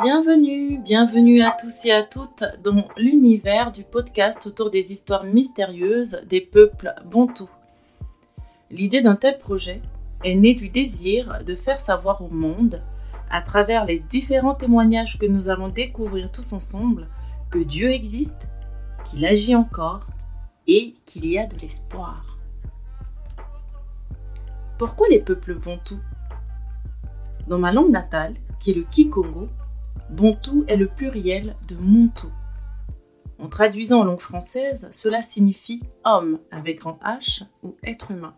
Bienvenue, bienvenue à tous et à toutes dans l'univers du podcast autour des histoires mystérieuses des peuples bantous. L'idée d'un tel projet est née du désir de faire savoir au monde, à travers les différents témoignages que nous allons découvrir tous ensemble, que Dieu existe, qu'il agit encore et qu'il y a de l'espoir. Pourquoi les peuples bantous? Dans ma langue natale, qui est le Kikongo, Bontou est le pluriel de Montou. En traduisant en langue française, cela signifie homme avec grand H ou être humain.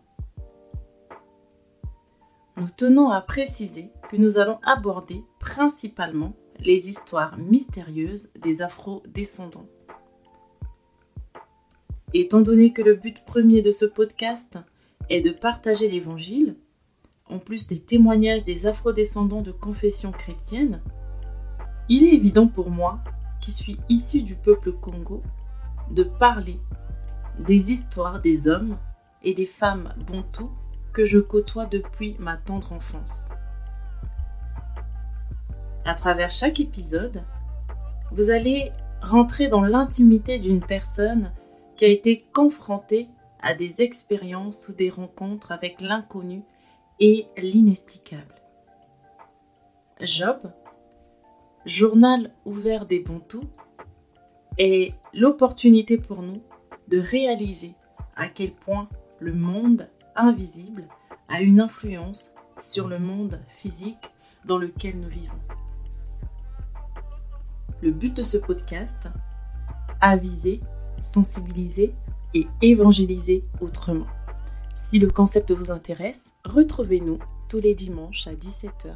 Nous tenons à préciser que nous allons aborder principalement les histoires mystérieuses des afro-descendants. Étant donné que le but premier de ce podcast est de partager l'Évangile, en plus des témoignages des afro-descendants de confession chrétienne, il est évident pour moi, qui suis issu du peuple Congo, de parler des histoires des hommes et des femmes bantous que je côtoie depuis ma tendre enfance. À travers chaque épisode, vous allez rentrer dans l'intimité d'une personne qui a été confrontée à des expériences ou des rencontres avec l'inconnu et l'inexplicable. Job Journal ouvert des Bantous est l'opportunité pour nous de réaliser à quel point le monde invisible a une influence sur le monde physique dans lequel nous vivons. Le but de ce podcast, aviser, sensibiliser et évangéliser autrement. Si le concept vous intéresse, retrouvez-nous tous les dimanches à 17h.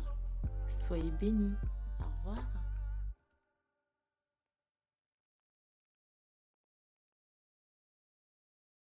Soyez bénis. Au revoir.